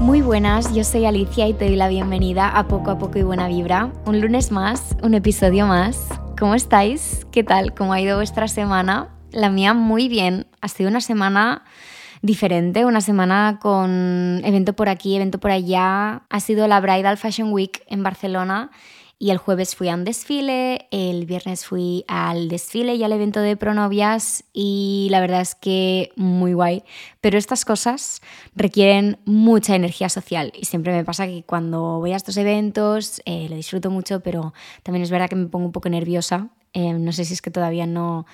Muy buenas, yo soy Alicia y te doy la bienvenida a Poco a Poco y Buena Vibra. Un lunes más, un episodio más. ¿Cómo estáis? ¿Qué tal? ¿Cómo ha ido vuestra semana? La mía muy bien. Ha sido una semana diferente, una semana con evento por aquí, evento por allá. Ha sido la Bridal Fashion Week en Barcelona y el jueves fui a un desfile, el viernes fui al desfile y al evento de pronovias y la verdad es que muy guay. Pero estas cosas requieren mucha energía social y siempre me pasa que cuando voy a estos eventos eh, lo disfruto mucho, pero también es verdad que me pongo un poco nerviosa. Eh, no sé si es que todavía no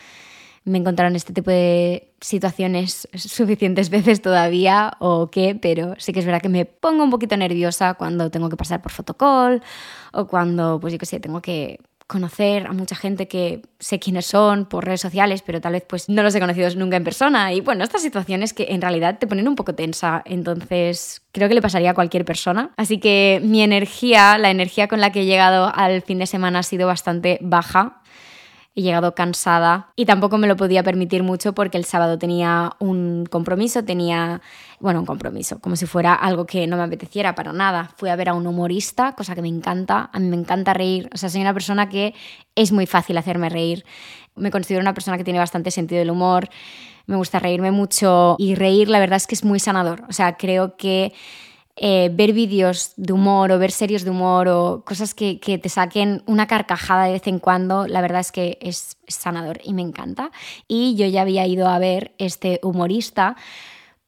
me encontraron este tipo de situaciones suficientes veces todavía o qué, pero sí que es verdad que me pongo un poquito nerviosa cuando tengo que pasar por fotocall o cuando, pues yo qué sé, tengo que conocer a mucha gente que sé quiénes son por redes sociales, pero tal vez pues no los he conocido nunca en persona. Y bueno, estas situaciones que en realidad te ponen un poco tensa, entonces creo que le pasaría a cualquier persona. Así que mi energía, la energía con la que he llegado al fin de semana ha sido bastante baja he llegado cansada y tampoco me lo podía permitir mucho porque el sábado tenía un compromiso, tenía, bueno, un compromiso, como si fuera algo que no me apeteciera para nada. Fui a ver a un humorista, cosa que me encanta, a mí me encanta reír, o sea, soy una persona que es muy fácil hacerme reír. Me considero una persona que tiene bastante sentido del humor, me gusta reírme mucho y reír la verdad es que es muy sanador, o sea, creo que eh, ver vídeos de humor o ver series de humor o cosas que, te saquen una carcajada de vez en cuando, la verdad es que es, sanador y me encanta. Y yo ya había ido a ver este humorista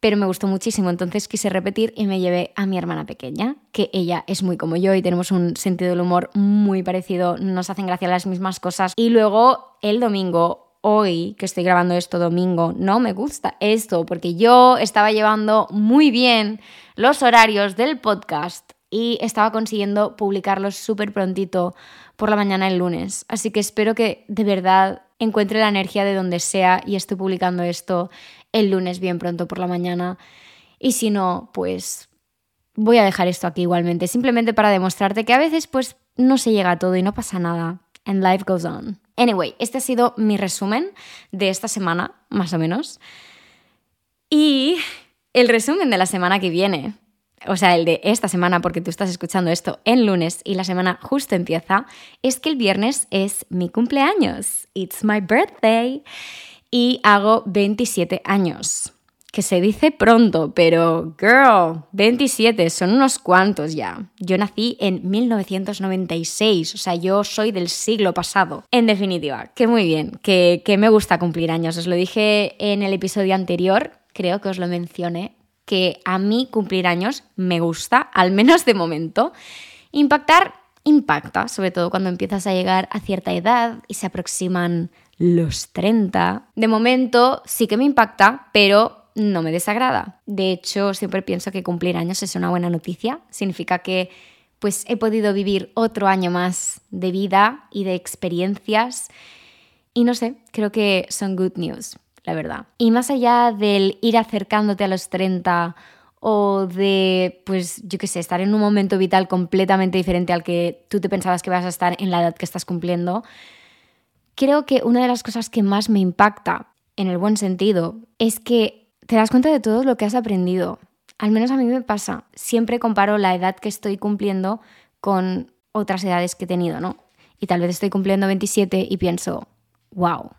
pero me gustó muchísimo, entonces quise repetir y me llevé a mi hermana pequeña, que ella es muy como yo y tenemos un sentido del humor muy parecido, nos hacen gracia las mismas cosas. Y luego el domingo, hoy que estoy grabando esto domingo, no me gusta esto, porque yo estaba llevando muy bien los horarios del podcast y estaba consiguiendo publicarlos súper prontito por la mañana el lunes. Así que espero que de verdad encuentre la energía de donde sea y esté publicando esto el lunes bien pronto por la mañana. Y si no, pues voy a dejar esto aquí igualmente, simplemente para demostrarte que a veces pues no se llega a todo y no pasa nada. And life goes on. Anyway, este ha sido mi resumen de esta semana, más o menos. Y el resumen de la semana que viene, o sea, el de esta semana, porque tú estás escuchando esto en lunes y la semana justo empieza, es que el viernes es mi cumpleaños. It's my birthday. Y hago 27 años. Que se dice pronto, pero girl, 27, son unos cuantos ya. Yo nací en 1996, o sea, yo soy del siglo pasado. En definitiva, que muy bien, que, que me gusta cumplir años. Os lo dije en el episodio anterior, creo que os lo mencioné, que a mí cumplir años me gusta, al menos de momento. Impactar impacta, sobre todo cuando empiezas a llegar a cierta edad y se aproximan los 30. De momento sí que me impacta, pero no me desagrada. De hecho, siempre pienso que cumplir años es una buena noticia. Significa que pues he podido vivir otro año más de vida y de experiencias. Y no sé, creo que son good news la verdad. Y más allá del ir acercándote a los 30 o de, pues, yo qué sé, estar en un momento vital completamente diferente al que tú te pensabas que vas a estar en la edad que estás cumpliendo, creo que una de las cosas que más me impacta, en el buen sentido, es que te das cuenta de todo lo que has aprendido. Al menos a mí me pasa. Siempre comparo la edad que estoy cumpliendo con otras edades que he tenido, ¿no? Y tal vez estoy cumpliendo 27 y pienso, wow,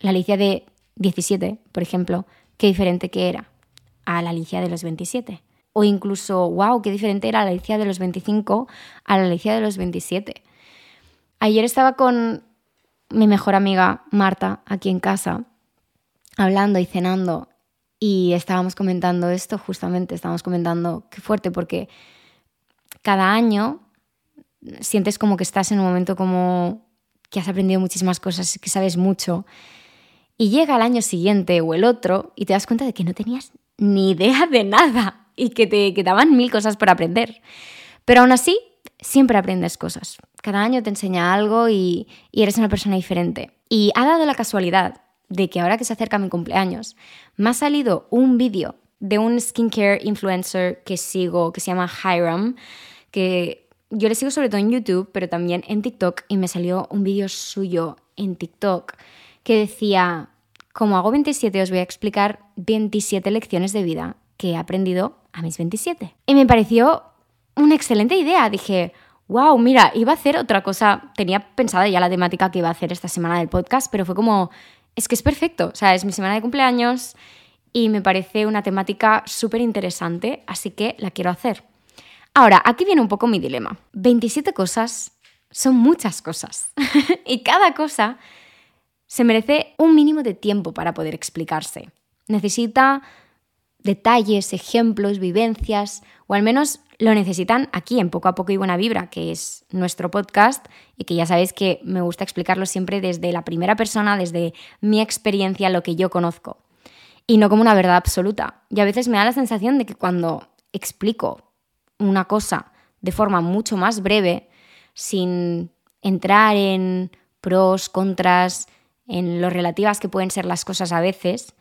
la Alicia de 17, por ejemplo, qué diferente que era a la Alicia de los 27. O incluso, wow, qué diferente era la Alicia de los 25 a la Alicia de los 27. Ayer estaba con mi mejor amiga Marta aquí en casa, hablando y cenando, y estábamos comentando esto justamente, estábamos comentando qué fuerte, porque cada año sientes como que estás en un momento como que has aprendido muchísimas cosas, que sabes mucho y llega el año siguiente o el otro y te das cuenta de que no tenías ni idea de nada y que te quedaban mil cosas por aprender. Pero aún así, siempre aprendes cosas. Cada año te enseña algo y, eres una persona diferente. Y ha dado la casualidad de que ahora que se acerca mi cumpleaños, me ha salido un vídeo de un skincare influencer que sigo, que se llama Hiram, que yo le sigo sobre todo en YouTube, pero también en TikTok, y me salió un vídeo suyo en TikTok que decía como hago 27, os voy a explicar 27 lecciones de vida que he aprendido a mis 27. Y me pareció una excelente idea. Dije, wow, mira, iba a hacer otra cosa. Tenía pensada ya la temática que iba a hacer esta semana del podcast, pero fue como, es que es perfecto. O sea, es mi semana de cumpleaños y me parece una temática súper interesante, así que la quiero hacer. Ahora, aquí viene un poco mi dilema. 27 cosas son muchas cosas y cada cosa se merece un mínimo de tiempo para poder explicarse. Necesita detalles, ejemplos, vivencias, o al menos lo necesitan aquí en Poco a Poco y Buena Vibra, que es nuestro podcast y que ya sabéis que me gusta explicarlo siempre desde la primera persona, desde mi experiencia, lo que yo conozco, y no como una verdad absoluta. Y a veces me da la sensación de que cuando explico una cosa de forma mucho más breve, sin entrar en pros, contras, en lo relativas que pueden ser las cosas a veces,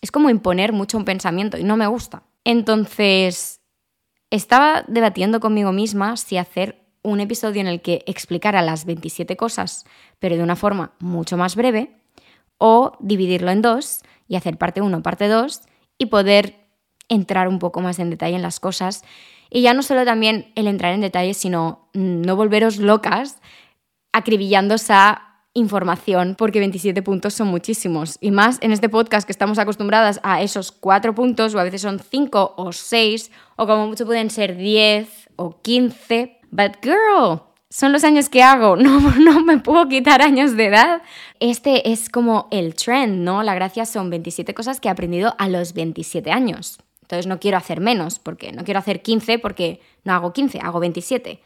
es como imponer mucho un pensamiento y no me gusta. Entonces, estaba debatiendo conmigo misma si hacer un episodio en el que explicara las 27 cosas, pero de una forma mucho más breve, o dividirlo en dos y hacer parte 1, parte 2 y poder entrar un poco más en detalle en las cosas. Y ya no solo también el entrar en detalle, sino no volveros locas acribillándose a información porque 27 puntos son muchísimos. Y más en este podcast que estamos acostumbradas a esos 4 puntos o a veces son 5 o 6 o como mucho pueden ser 10 o 15. But girl, son los años que hago, no, no me puedo quitar años de edad. Este es como el trend, ¿no? La gracia son 27 cosas que he aprendido a los 27 años. Entonces no quiero hacer menos, porque no quiero hacer 15 porque no hago 15, hago 27.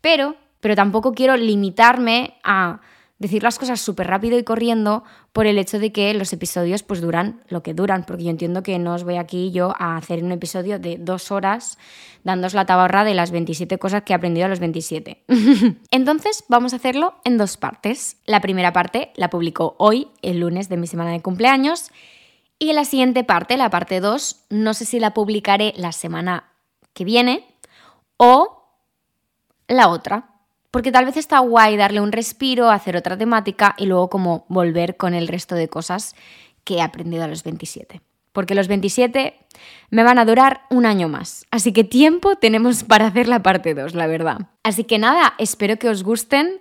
Pero, pero tampoco quiero limitarme a decir las cosas súper rápido y corriendo por el hecho de que los episodios pues duran lo que duran, porque yo entiendo que no os voy aquí yo a hacer un episodio de dos horas dándos la tabarra de las 27 cosas que he aprendido a los 27. Entonces vamos a hacerlo en dos partes. La primera parte la publico hoy, el lunes de mi semana de cumpleaños, y la siguiente parte, la parte 2, no sé si la publicaré la semana que viene o la otra, porque tal vez está guay darle un respiro, hacer otra temática y luego como volver con el resto de cosas que he aprendido a los 27. Porque los 27 me van a durar un año más. Así que tiempo tenemos para hacer la parte 2, la verdad. Así que nada, espero que os gusten.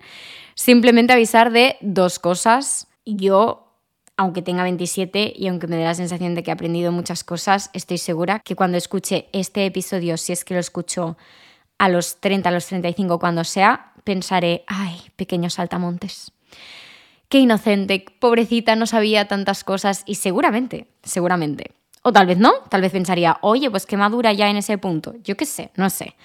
Simplemente avisar de dos cosas. Yo, aunque tenga 27 y aunque me dé la sensación de que he aprendido muchas cosas, estoy segura que cuando escuche este episodio, si es que lo escucho a los 30, a los 35, cuando sea, pensaré, ay, pequeños saltamontes. Qué inocente, pobrecita, no sabía tantas cosas y seguramente, seguramente. O tal vez no, tal vez pensaría, oye, pues qué madura ya en ese punto. Yo qué sé, no sé.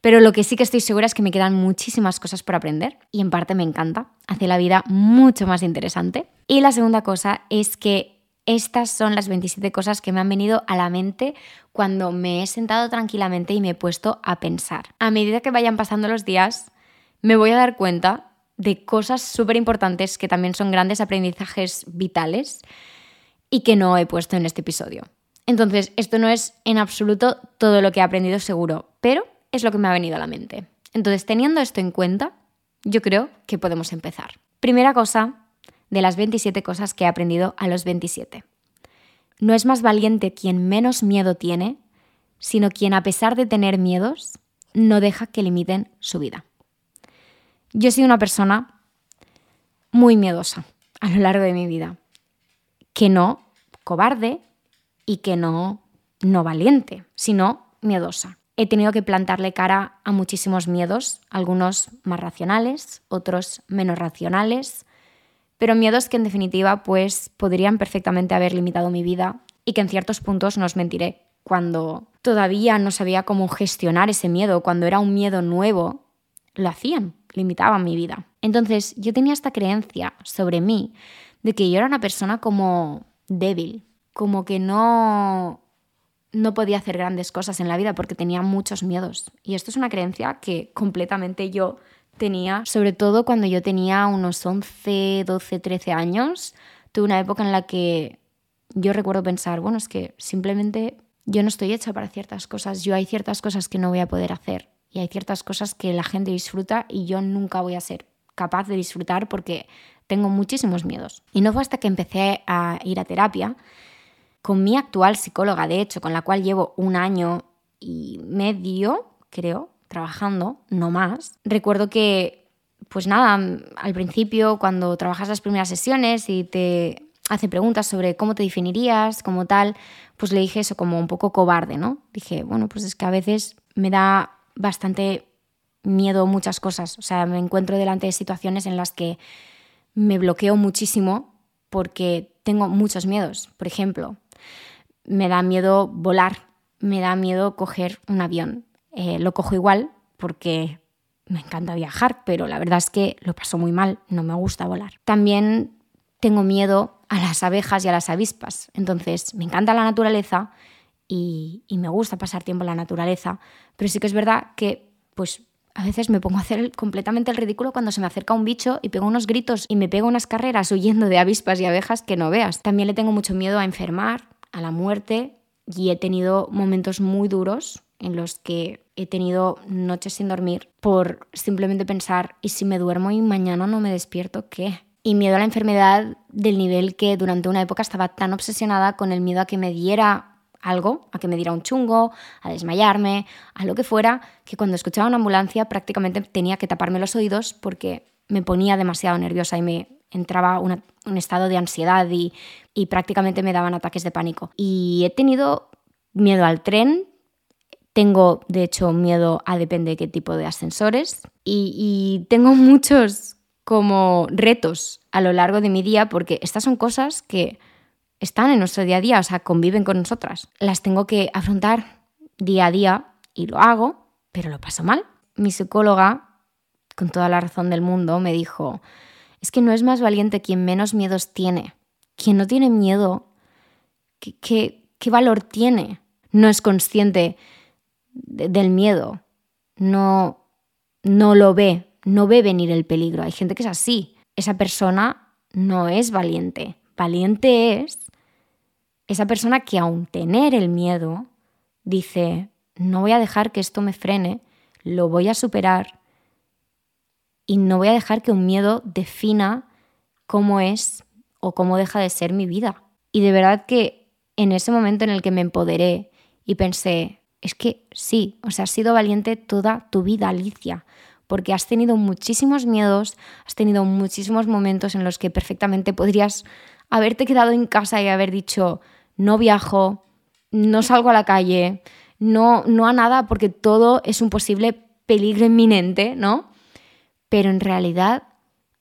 Pero lo que sí que estoy segura es que me quedan muchísimas cosas por aprender y en parte me encanta, hace la vida mucho más interesante. Y la segunda cosa es que estas son las 27 cosas que me han venido a la mente cuando me he sentado tranquilamente y me he puesto a pensar. A medida que vayan pasando los días, me voy a dar cuenta de cosas súper importantes que también son grandes aprendizajes vitales y que no he puesto en este episodio. Entonces, esto no es en absoluto todo lo que he aprendido seguro, pero es lo que me ha venido a la mente. Entonces, teniendo esto en cuenta, yo creo que podemos empezar. Primera cosa de las 27 cosas que he aprendido a los 27. No es más valiente quien menos miedo tiene, sino quien a pesar de tener miedos, no deja que limiten su vida. Yo he sido una persona muy miedosa a lo largo de mi vida, que no cobarde y que no no valiente, sino miedosa. He tenido que plantarle cara a muchísimos miedos, algunos más racionales, otros menos racionales, pero miedos que en definitiva pues podrían perfectamente haber limitado mi vida y que en ciertos puntos no os mentiré, cuando todavía no sabía cómo gestionar ese miedo, cuando era un miedo nuevo, lo hacían, limitaban mi vida. Entonces yo tenía esta creencia sobre mí de que yo era una persona como débil, como que no no podía hacer grandes cosas en la vida porque tenía muchos miedos. Y esto es una creencia que completamente yo tenía, sobre todo cuando yo tenía unos 11, 12, 13 años. Tuve una época en la que yo recuerdo pensar, bueno, es que simplemente yo no estoy hecha para ciertas cosas, yo hay ciertas cosas que no voy a poder hacer y hay ciertas cosas que la gente disfruta y yo nunca voy a ser capaz de disfrutar porque tengo muchísimos miedos. Y no fue hasta que empecé a ir a terapia con mi actual psicóloga, de hecho, con la cual llevo un año y medio, creo, trabajando, no más. Recuerdo que, pues nada, al principio, cuando trabajas las primeras sesiones y te hace preguntas sobre cómo te definirías, como tal, pues le dije eso como un poco cobarde, ¿no? Dije, bueno, pues es que a veces me da bastante miedo muchas cosas. O sea, me encuentro delante de situaciones en las que me bloqueo muchísimo porque tengo muchos miedos. Por ejemplo, me da miedo volar, me da miedo coger un avión. Eh, lo cojo igual porque me encanta viajar, pero la verdad es que lo paso muy mal, no me gusta volar. También tengo miedo a las abejas y a las avispas. Entonces, me encanta la naturaleza y, me gusta pasar tiempo en la naturaleza, pero sí que es verdad que pues a veces me pongo a hacer completamente el ridículo cuando se me acerca un bicho y pego unos gritos y me pego unas carreras huyendo de avispas y abejas que no veas. También le tengo mucho miedo a enfermar, a la muerte y he tenido momentos muy duros en los que he tenido noches sin dormir por simplemente pensar, ¿y si me duermo y mañana no me despierto qué? Y miedo a la enfermedad del nivel que durante una época estaba tan obsesionada con el miedo a que me diera algo, a que me diera un chungo, a desmayarme, a lo que fuera, que cuando escuchaba una ambulancia prácticamente tenía que taparme los oídos porque me ponía demasiado nerviosa y me entraba un estado de ansiedad y, prácticamente me daban ataques de pánico. Y he tenido miedo al tren, tengo de hecho miedo a depende de qué tipo de ascensores y, y tengo muchos como retos a lo largo de mi día porque estas son cosas que están en nuestro día a día, o sea, conviven con nosotras. Las tengo que afrontar día a día y lo hago, pero lo paso mal. Mi psicóloga, con toda la razón del mundo, me dijo, es que no es más valiente quien menos miedos tiene. Quien no tiene miedo, ¿qué, qué, valor tiene? No es consciente del miedo, no, no lo ve, no ve venir el peligro. Hay gente que es así. Esa persona no es valiente. Valiente es esa persona que aun tener el miedo, dice, no voy a dejar que esto me frene, lo voy a superar y no voy a dejar que un miedo defina cómo es o cómo deja de ser mi vida. Y de verdad que en ese momento en el que me empoderé y pensé, es que sí, o sea, has sido valiente toda tu vida, Alicia, porque has tenido muchísimos miedos, has tenido muchísimos momentos en los que perfectamente podrías haberte quedado en casa y haber dicho, no viajo, no salgo a la calle, no, no a nada porque todo es un posible peligro inminente, ¿no? Pero en realidad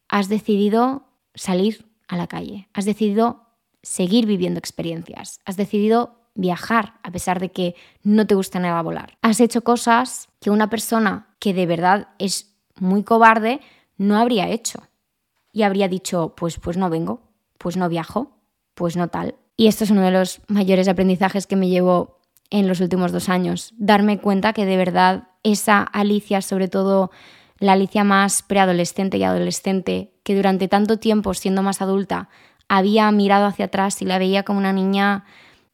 has decidido salir a la calle, has decidido seguir viviendo experiencias, has decidido viajar a pesar de que no te gusta nada volar. Has hecho cosas que una persona que de verdad es muy cobarde no habría hecho. Y habría dicho, pues, pues no vengo, pues no viajo, pues no tal. Y esto es uno de los mayores aprendizajes que me llevo en los últimos dos años. Darme cuenta que de verdad esa Alicia, sobre todo la Alicia más preadolescente y adolescente, que durante tanto tiempo, siendo más adulta, había mirado hacia atrás y la veía como una niña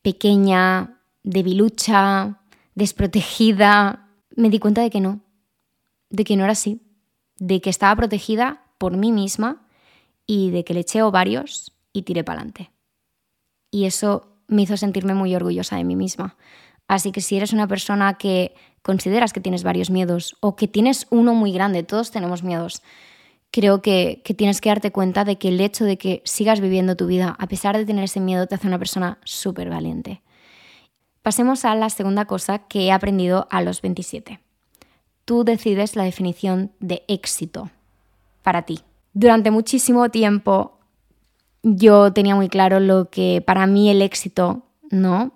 pequeña, debilucha, desprotegida, me di cuenta de que no, de que no era así, de que estaba protegida por mí misma y de que le eché ovarios y tiré para adelante y eso me hizo sentirme muy orgullosa de mí misma. Así que si eres una persona que consideras que tienes varios miedos o que tienes uno muy grande, todos tenemos miedos, creo que, que, tienes que darte cuenta de que el hecho de que sigas viviendo tu vida a pesar de tener ese miedo te hace una persona súper valiente. Pasemos a la segunda cosa que he aprendido a los 27. Tú decides la definición de éxito para ti. Durante muchísimo tiempo yo tenía muy claro lo que para mí el éxito no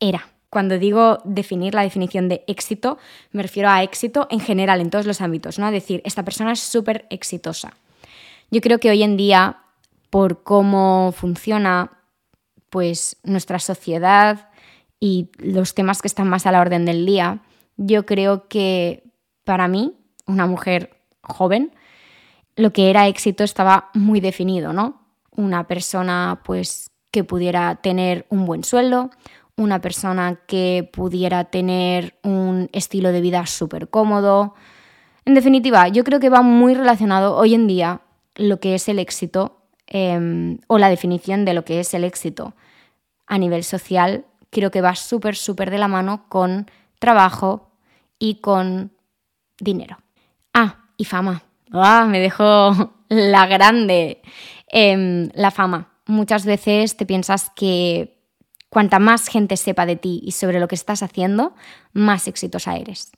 era. Cuando digo definir la definición de éxito, me refiero a éxito en general, en todos los ámbitos, ¿no? decir, esta persona es súper exitosa. Yo creo que hoy en día, por cómo funciona pues nuestra sociedad y los temas que están más a la orden del día, yo creo que para mí, una mujer joven, lo que era éxito estaba muy definido, ¿no? Una persona pues que pudiera tener un buen sueldo, una persona que pudiera tener un estilo de vida súper cómodo, En definitiva, yo creo que va muy relacionado hoy en día lo que es el éxito em, o la definición de lo que es el éxito a nivel social. Creo que va súper, súper de la mano con trabajo y con dinero. Ah, y fama. Ah, me dejó la grande. Em, la fama. Muchas veces te piensas que cuanta más gente sepa de ti y sobre lo que estás haciendo, más exitosa eres.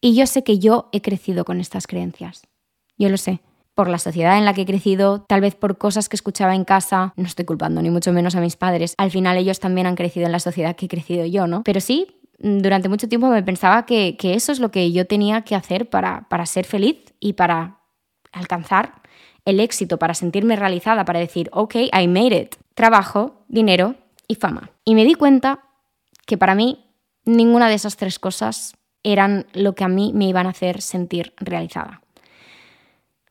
Y yo sé que yo he crecido con estas creencias. Yo lo sé. Por la sociedad en la que he crecido, tal vez por cosas que escuchaba en casa, no estoy culpando ni mucho menos a mis padres. Al final ellos también han crecido en la sociedad que he crecido yo, ¿no? Pero sí, durante mucho tiempo me pensaba que, eso es lo que yo tenía que hacer para ser feliz y para alcanzar el éxito, para sentirme realizada, para decir, ok, I made it. Trabajo, dinero y fama. Y me di cuenta que para mí ninguna de esas tres cosas eran lo que a mí me iban a hacer sentir realizada.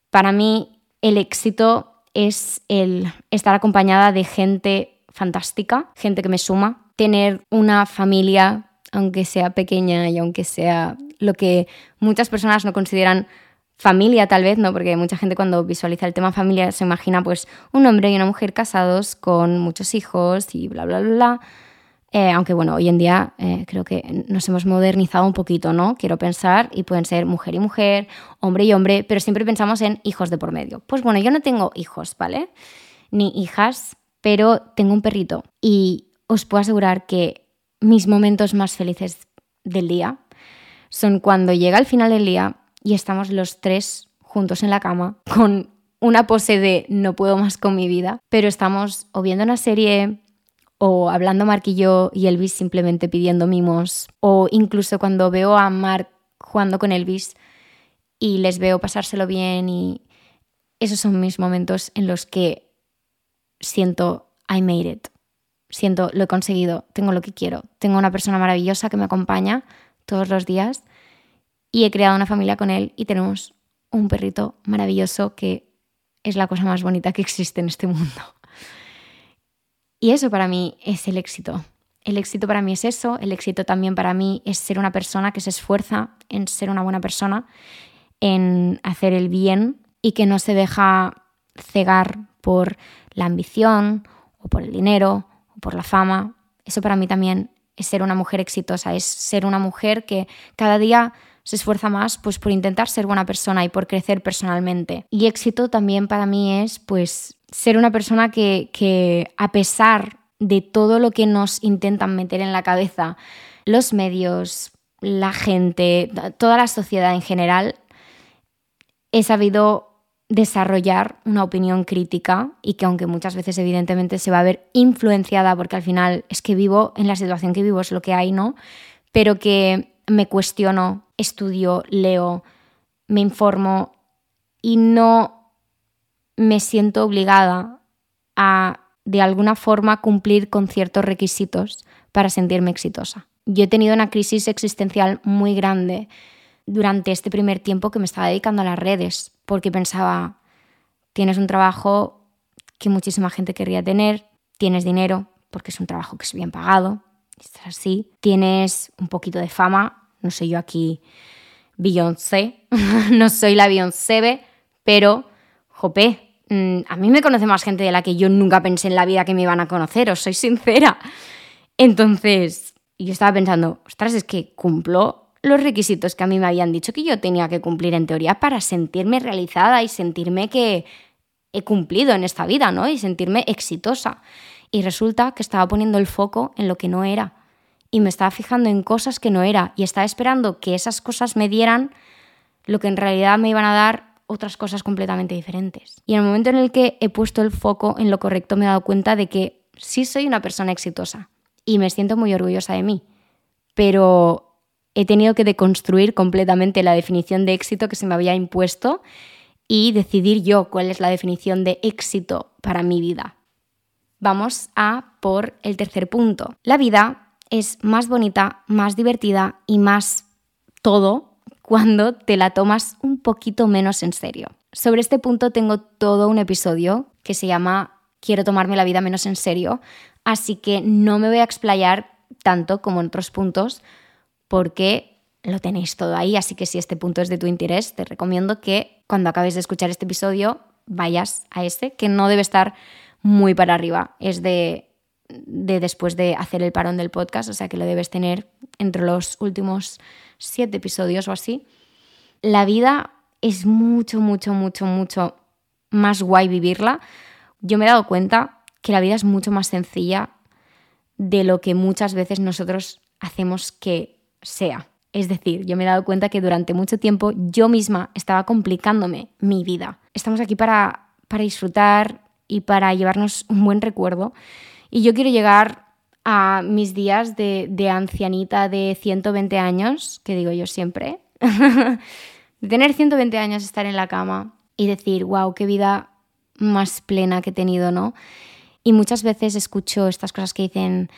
Para mí el éxito es el estar acompañada de gente fantástica, gente que me suma, tener una familia, aunque sea pequeña y aunque sea lo que muchas personas no consideran familia tal vez, ¿no? Porque mucha gente cuando visualiza el tema familia se imagina pues un hombre y una mujer casados con muchos hijos y bla, bla, bla, bla. Eh, aunque bueno, hoy en día eh, creo que nos hemos modernizado un poquito, ¿no? Quiero pensar, y pueden ser mujer y mujer, hombre y hombre, pero siempre pensamos en hijos de por medio. Pues bueno, yo no tengo hijos, ¿vale? Ni hijas, pero tengo un perrito y os puedo asegurar que mis momentos más felices del día son cuando llega el final del día y estamos los tres juntos en la cama con una pose de no puedo más con mi vida, pero estamos o viendo una serie o hablando Mark y yo y Elvis simplemente pidiendo mimos, o incluso cuando veo a Mark jugando con Elvis y les veo pasárselo bien y esos son mis momentos en los que siento I made it. Siento lo he conseguido, tengo lo que quiero, tengo una persona maravillosa que me acompaña todos los días y he creado una familia con él y tenemos un perrito maravilloso que es la cosa más bonita que existe en este mundo. Y eso para mí es el éxito. El éxito para mí es eso, el éxito también para mí es ser una persona que se esfuerza en ser una buena persona, en hacer el bien y que no se deja cegar por la ambición o por el dinero o por la fama. Eso para mí también es ser una mujer exitosa, es ser una mujer que cada día se esfuerza más pues por intentar ser buena persona y por crecer personalmente. Y éxito también para mí es pues ser una persona que, que a pesar de todo lo que nos intentan meter en la cabeza los medios, la gente, toda la sociedad en general, he sabido desarrollar una opinión crítica y que aunque muchas veces evidentemente se va a ver influenciada porque al final es que vivo en la situación que vivo, es lo que hay, ¿no? Pero que me cuestiono, estudio, leo, me informo y no me siento obligada a de alguna forma cumplir con ciertos requisitos para sentirme exitosa. Yo he tenido una crisis existencial muy grande durante este primer tiempo que me estaba dedicando a las redes, porque pensaba, tienes un trabajo que muchísima gente querría tener, tienes dinero, porque es un trabajo que es bien pagado, así, tienes un poquito de fama, no soy yo aquí Beyoncé, no soy la Beyoncé, pero, jope, mm, a mí me conoce más gente de la que yo nunca pensé en la vida que me iban a conocer, os soy sincera. Entonces, yo estaba pensando, ostras, es que cumplo los requisitos que a mí me habían dicho que yo tenía que cumplir en teoría para sentirme realizada y sentirme que he cumplido en esta vida, ¿no? Y sentirme exitosa. Y resulta que estaba poniendo el foco en lo que no era y me estaba fijando en cosas que no era y estaba esperando que esas cosas me dieran lo que en realidad me iban a dar otras cosas completamente diferentes. Y en el momento en el que he puesto el foco en lo correcto me he dado cuenta de que sí soy una persona exitosa y me siento muy orgullosa de mí, pero he tenido que deconstruir completamente la definición de éxito que se me había impuesto y decidir yo cuál es la definición de éxito para mi vida. Vamos a por el tercer punto. La vida es más bonita, más divertida y más todo cuando te la tomas un poquito menos en serio. Sobre este punto tengo todo un episodio que se llama Quiero tomarme la vida menos en serio, así que no me voy a explayar tanto como en otros puntos porque lo tenéis todo ahí, así que si este punto es de tu interés, te recomiendo que cuando acabes de escuchar este episodio vayas a ese, que no debe estar muy para arriba, es de, de después de hacer el parón del podcast, o sea que lo debes tener entre los últimos siete episodios o así. La vida es mucho, mucho, mucho, mucho más guay vivirla. Yo me he dado cuenta que la vida es mucho más sencilla de lo que muchas veces nosotros hacemos que sea. Es decir, yo me he dado cuenta que durante mucho tiempo yo misma estaba complicándome mi vida. Estamos aquí para, para disfrutar y para llevarnos un buen recuerdo. Y yo quiero llegar a mis días de, ancianita de 120 años, que digo yo siempre, de tener 120 años, estar en la cama y decir, wow, qué vida más plena que he tenido, ¿no? Y muchas veces escucho estas cosas que dicen,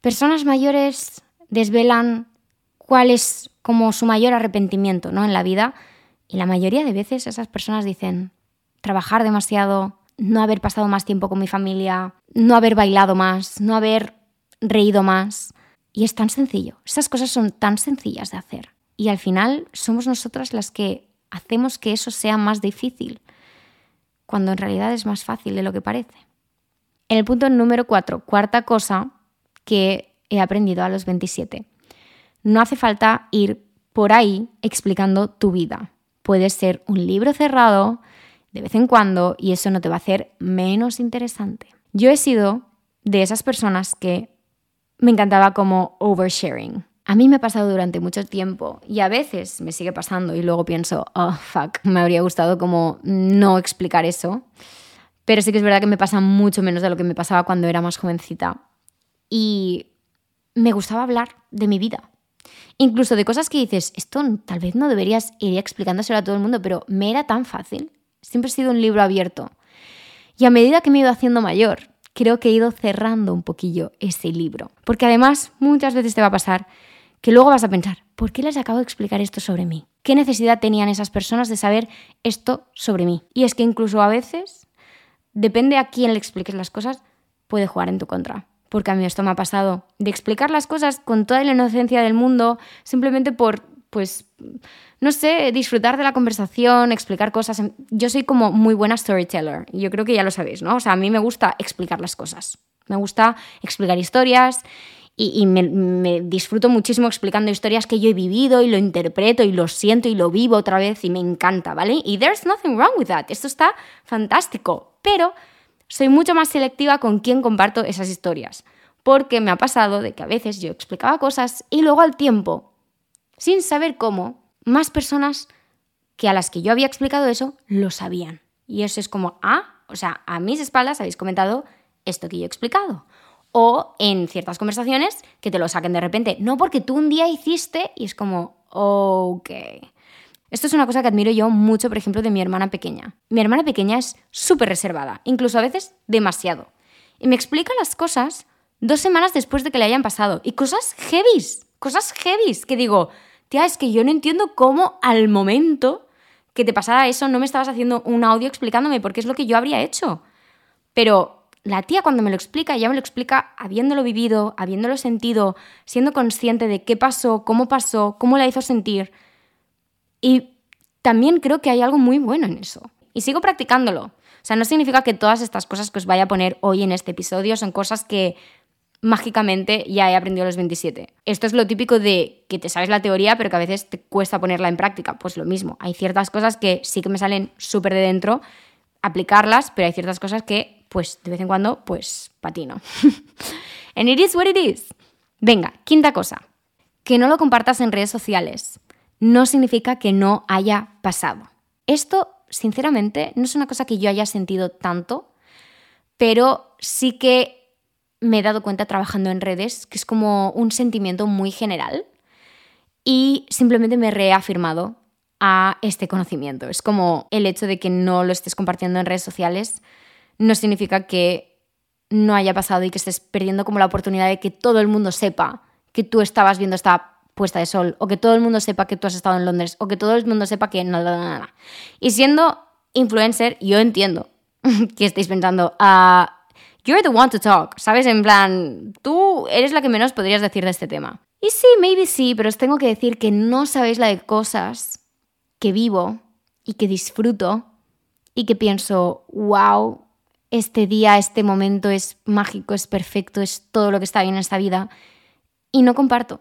personas mayores desvelan cuál es como su mayor arrepentimiento ¿no? en la vida. Y la mayoría de veces esas personas dicen trabajar demasiado, no haber pasado más tiempo con mi familia, no haber bailado más, no haber reído más. Y es tan sencillo. Esas cosas son tan sencillas de hacer. Y al final somos nosotras las que hacemos que eso sea más difícil, cuando en realidad es más fácil de lo que parece. En el punto número cuatro, cuarta cosa que he aprendido a los 27. No hace falta ir por ahí explicando tu vida. Puede ser un libro cerrado de vez en cuando y eso no te va a hacer menos interesante. Yo he sido de esas personas que me encantaba como oversharing. A mí me ha pasado durante mucho tiempo y a veces me sigue pasando y luego pienso, oh, fuck, me habría gustado como no explicar eso. Pero sí que es verdad que me pasa mucho menos de lo que me pasaba cuando era más jovencita. Y me gustaba hablar de mi vida. Incluso de cosas que dices, esto tal vez no deberías ir explicándoselo a todo el mundo, pero me era tan fácil. Siempre he sido un libro abierto. Y a medida que me he ido haciendo mayor, creo que he ido cerrando un poquillo ese libro. Porque además muchas veces te va a pasar que luego vas a pensar, ¿por qué les acabo de explicar esto sobre mí? ¿Qué necesidad tenían esas personas de saber esto sobre mí? Y es que incluso a veces, depende a quién le expliques las cosas, puede jugar en tu contra porque a mí esto me ha pasado, de explicar las cosas con toda la inocencia del mundo, simplemente por, pues, no sé, disfrutar de la conversación, explicar cosas. Yo soy como muy buena storyteller, yo creo que ya lo sabéis, ¿no? O sea, a mí me gusta explicar las cosas, me gusta explicar historias y, me, me, disfruto muchísimo explicando historias que yo he vivido y lo interpreto y lo siento y lo vivo otra vez y me encanta, ¿vale? Y there's nothing wrong with that, esto está fantástico, pero soy mucho más selectiva con quién comparto esas historias, porque me ha pasado de que a veces yo explicaba cosas y luego al tiempo, sin saber cómo, más personas que a las que yo había explicado eso lo sabían. Y eso es como, ah, o sea, a mis espaldas habéis comentado esto que yo he explicado. O en ciertas conversaciones que te lo saquen de repente, no porque tú un día hiciste y es como, ok. Esto es una cosa que admiro yo mucho, por ejemplo, de mi hermana pequeña. Mi hermana pequeña es súper reservada, incluso a veces demasiado. Y me explica las cosas dos semanas después de que le hayan pasado. Y cosas heavies, cosas heavies, que digo, es que yo no entiendo cómo al momento que te pasara eso no me estabas haciendo un audio explicándome porque es lo que yo habría hecho. Pero la tía cuando me lo explica, ya me lo explica habiéndolo vivido, habiéndolo sentido, siendo consciente de qué pasó, cómo pasó, cómo la hizo sentir. Y también creo que hay algo muy bueno en eso. Y sigo practicándolo. O sea, no significa que todas estas cosas que os vaya a poner hoy en este episodio son cosas que mágicamente ya he aprendido los 27. Esto es lo típico de que te sabes la teoría, pero que a veces te cuesta ponerla en práctica. Pues lo mismo, hay ciertas cosas que sí que me salen súper de dentro, aplicarlas, pero hay ciertas cosas que, pues, de vez en cuando, pues, patino. And it is what it is. Venga, quinta cosa. Que no lo compartas en redes sociales no significa que no haya pasado. Esto, sinceramente, no es una cosa que yo haya sentido tanto, pero sí que me he dado cuenta trabajando en redes que es como un sentimiento muy general y simplemente me he reafirmado a este conocimiento. Es como el hecho de que no lo estés compartiendo en redes sociales no significa que no haya pasado y que estés perdiendo como la oportunidad de que todo el mundo sepa que tú estabas viendo esta puesta de sol, o que todo el mundo sepa que tú has estado en Londres, o que todo el mundo sepa que nada, nada. Y siendo influencer, yo entiendo que estáis pensando, uh, you're the one to talk, ¿sabes? En plan, tú eres la que menos podrías decir de este tema. Y sí, maybe sí, pero os tengo que decir que no sabéis la de cosas que vivo y que disfruto y que pienso, wow, este día, este momento es mágico, es perfecto, es todo lo que está bien en esta vida. Y no comparto.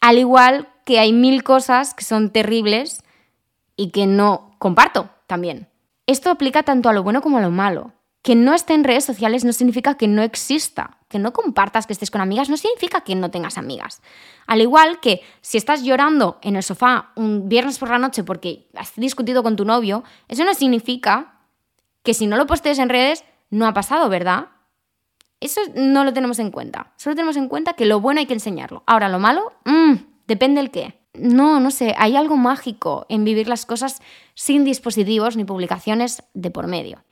Al igual que hay mil cosas que son terribles y que no comparto también. Esto aplica tanto a lo bueno como a lo malo. Que no esté en redes sociales no significa que no exista. Que no compartas que estés con amigas no significa que no tengas amigas. Al igual que si estás llorando en el sofá un viernes por la noche porque has discutido con tu novio, eso no significa que si no lo postees en redes no ha pasado, ¿verdad? Eso no lo tenemos en cuenta. Solo tenemos en cuenta que lo bueno hay que enseñarlo. Ahora, lo malo, mmm, depende del qué. No, no sé, hay algo mágico en vivir las cosas sin dispositivos ni publicaciones de por medio.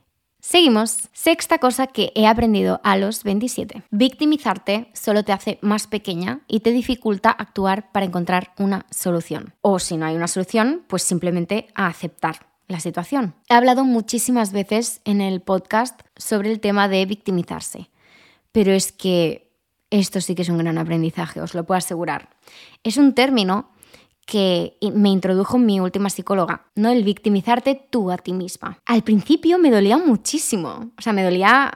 Seguimos. Sexta cosa que he aprendido a los 27. Victimizarte solo te hace más pequeña y te dificulta actuar para encontrar una solución. O si no hay una solución, pues simplemente aceptar la situación. He hablado muchísimas veces en el podcast sobre el tema de victimizarse, pero es que esto sí que es un gran aprendizaje, os lo puedo asegurar. Es un término que me introdujo mi última psicóloga, ¿no? El victimizarte tú a ti misma. Al principio me dolía muchísimo, o sea, me dolía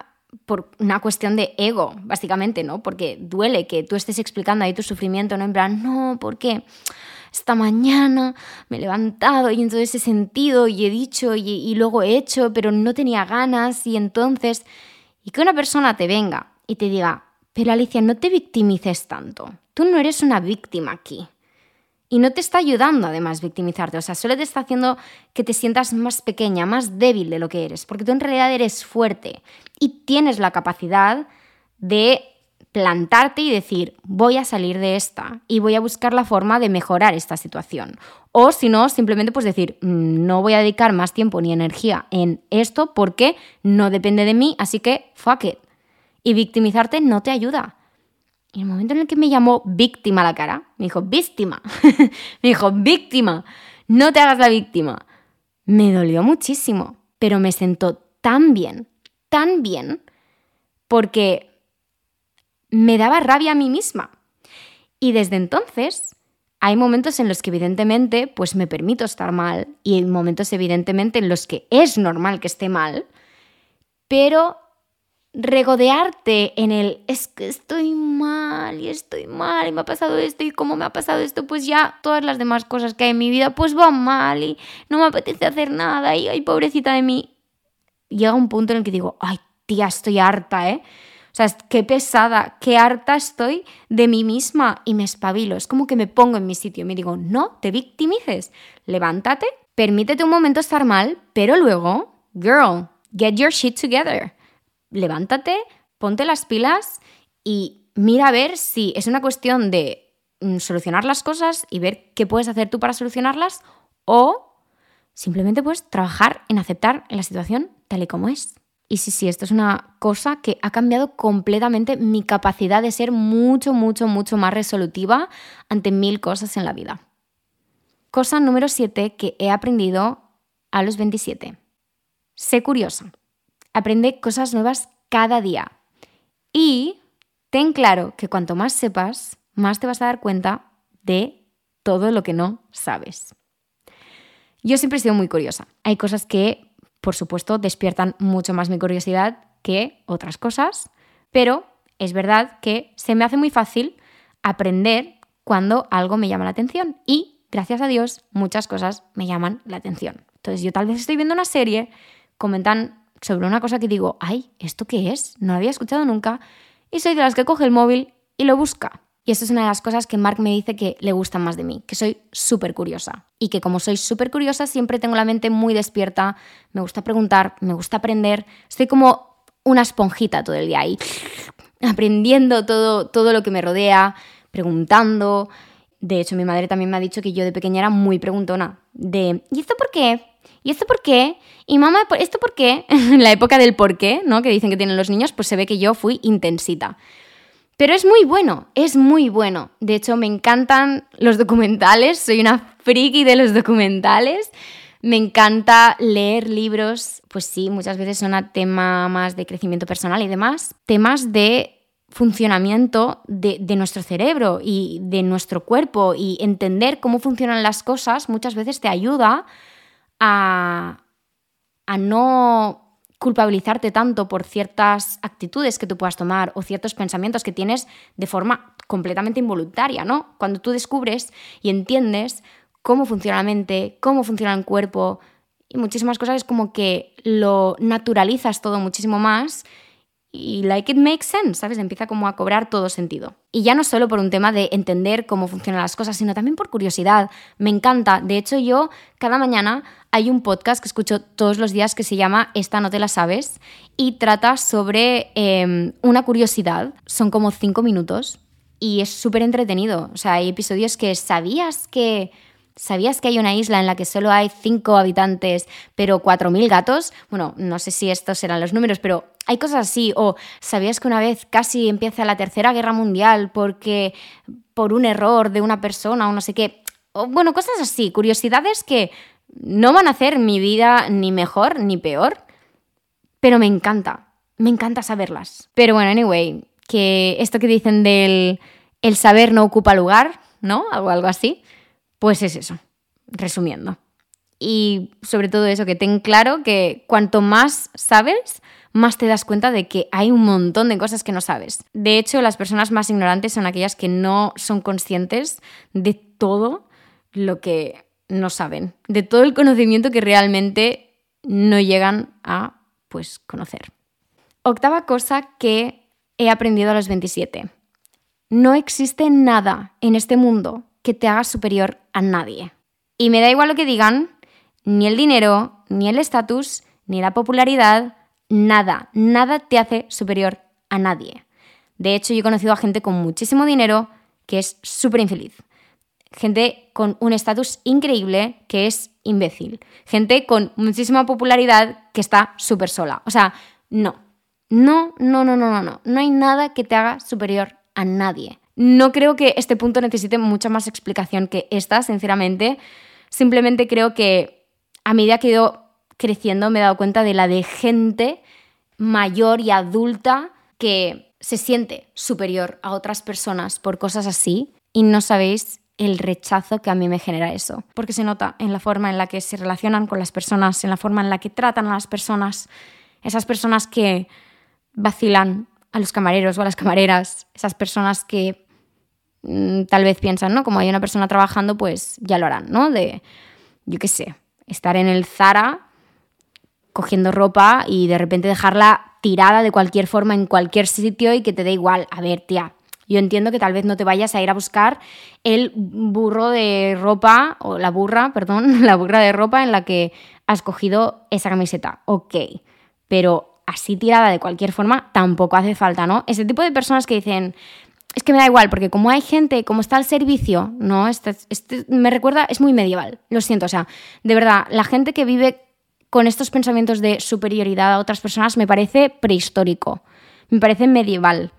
por una cuestión de ego, básicamente, ¿no? Porque duele que tú estés explicando ahí tu sufrimiento, ¿no? En plan, no, ¿por qué? Esta mañana me he levantado y entonces he sentido y he dicho y, y luego he hecho, pero no tenía ganas y entonces... Y que una persona te venga y te diga, pero Alicia, no te victimices tanto, tú no eres una víctima aquí. Y no te está ayudando además victimizarte, o sea, solo te está haciendo que te sientas más pequeña, más débil de lo que eres, porque tú en realidad eres fuerte y tienes la capacidad de plantarte y decir, voy a salir de esta y voy a buscar la forma de mejorar esta situación. O si no, simplemente pues decir, mm, no voy a dedicar más tiempo ni energía en esto porque no depende de mí, así que fuck it. Y victimizarte no te ayuda. Y en el momento en el que me llamó víctima a la cara, me dijo, víctima, me dijo, víctima, no te hagas la víctima. Me dolió muchísimo, pero me sentó tan bien, tan bien, porque me daba rabia a mí misma. Y desde entonces hay momentos en los que evidentemente pues me permito estar mal y hay momentos evidentemente en los que es normal que esté mal, pero regodearte en el es que estoy mal y estoy mal y me ha pasado esto y como me ha pasado esto, pues ya todas las demás cosas que hay en mi vida pues van mal y no me apetece hacer nada y ay, pobrecita de mí. Llega un punto en el que digo, ay, tía, estoy harta, ¿eh? O sea, qué pesada, qué harta estoy de mí misma y me espabilo. Es como que me pongo en mi sitio y me digo, no, te victimices, levántate, permítete un momento estar mal, pero luego, girl, get your shit together levántate, ponte las pilas y mira a ver si es una cuestión de mm, solucionar las cosas y ver qué puedes hacer tú para solucionarlas o simplemente puedes trabajar en aceptar la situación tal y como es. Y sí, sí, esto es una cosa que ha cambiado completamente mi capacidad de ser mucho, mucho, mucho más resolutiva ante mil cosas en la vida. Cosa número 7 que he aprendido a los 27. Sé curiosa. Aprende cosas nuevas cada día. Y ten claro que cuanto más sepas, más te vas a dar cuenta de todo lo que no sabes. Yo siempre he sido muy curiosa. Hay cosas que, por supuesto, despiertan mucho más mi curiosidad que otras cosas, pero es verdad que se me hace muy fácil aprender cuando algo me llama la atención y, gracias a Dios, muchas cosas me llaman la atención. Entonces yo tal vez estoy viendo una serie, comentan sobre una cosa que digo, ay, ¿esto qué es? No lo había escuchado nunca. Y soy de las que coge el móvil y lo busca. Y esta es una de las cosas que Mark me dice que le gustan más de mí, que soy súper curiosa. Y que como soy súper curiosa, siempre tengo la mente muy despierta, me gusta preguntar, me gusta aprender. Estoy como una esponjita todo el día ahí, aprendiendo todo, todo lo que me rodea, preguntando. De hecho, mi madre también me ha dicho que yo de pequeña era muy preguntona. De, ¿y esto por qué? ¿Y esto por qué? Y mamá, ¿esto por qué? en la época del por qué, ¿no? Que dicen que tienen los niños, pues se ve que yo fui intensita. Pero es muy bueno, es muy bueno. De hecho, me encantan los documentales, soy una friki de los documentales. Me encanta leer libros, pues sí, muchas veces son a tema más de crecimiento personal y demás. Temas de funcionamiento de, nuestro cerebro y de nuestro cuerpo y entender cómo funcionan las cosas muchas veces te ayuda a, a no culpabilizarte tanto por ciertas actitudes que tú puedas tomar o ciertos pensamientos que tienes de forma completamente involuntaria, ¿no? Cuando tú descubres y entiendes cómo funciona la mente, cómo funciona el cuerpo y muchísimas cosas, es como que lo naturalizas todo muchísimo más y like it makes sense, ¿sabes? Empieza como a cobrar todo sentido. Y ya no solo por un tema de entender cómo funcionan las cosas, sino también por curiosidad. Me encanta. De hecho, yo cada mañana hay un podcast que escucho todos los días que se llama Esta no te la sabes y trata sobre em, una curiosidad. Son como cinco minutos y es súper entretenido. O sea, hay episodios que sabías que... ¿Sabías que hay una isla en la que solo hay cinco habitantes, pero 4.000 gatos? Bueno, no sé si estos serán los números, pero hay cosas así. O ¿sabías que una vez casi empieza la Tercera Guerra Mundial porque por un error de una persona o no sé qué? Bueno, cosas así, curiosidades que no van a hacer mi vida ni mejor ni peor, pero me encanta, me encanta saberlas. Pero bueno, anyway, que esto que dicen del el saber no ocupa lugar, ¿no? O algo así, pues es eso, resumiendo. Y sobre todo eso, que ten claro que cuanto más sabes, más te das cuenta de que hay un montón de cosas que no sabes. De hecho, las personas más ignorantes son aquellas que no son conscientes de todo lo que no saben, de todo el conocimiento que realmente no llegan a pues conocer. Octava cosa que he aprendido a los 27. No existe nada en este mundo que te haga superior a nadie. Y me da igual lo que digan, ni el dinero, ni el estatus, ni la popularidad, nada, nada te hace superior a nadie. De hecho, yo he conocido a gente con muchísimo dinero que es súper infeliz. Gente con un estatus increíble que es imbécil. Gente con muchísima popularidad que está súper sola. O sea, no. No, no, no, no, no, no. No hay nada que te haga superior a nadie. No creo que este punto necesite mucha más explicación que esta, sinceramente. Simplemente creo que a medida que he ido creciendo me he dado cuenta de la de gente mayor y adulta que se siente superior a otras personas por cosas así y no sabéis el rechazo que a mí me genera eso, porque se nota en la forma en la que se relacionan con las personas, en la forma en la que tratan a las personas, esas personas que vacilan a los camareros o a las camareras, esas personas que tal vez piensan, ¿no? Como hay una persona trabajando, pues ya lo harán, ¿no? De, yo qué sé, estar en el Zara cogiendo ropa y de repente dejarla tirada de cualquier forma en cualquier sitio y que te dé igual. A ver, tía, yo entiendo que tal vez no te vayas a ir a buscar el burro de ropa, o la burra, perdón, la burra de ropa en la que has cogido esa camiseta. Ok, pero así tirada de cualquier forma, tampoco hace falta, ¿no? Ese tipo de personas que dicen, es que me da igual, porque como hay gente, como está el servicio, ¿no? Este, este, me recuerda, es muy medieval, lo siento, o sea, de verdad, la gente que vive con estos pensamientos de superioridad a otras personas me parece prehistórico, me parece medieval.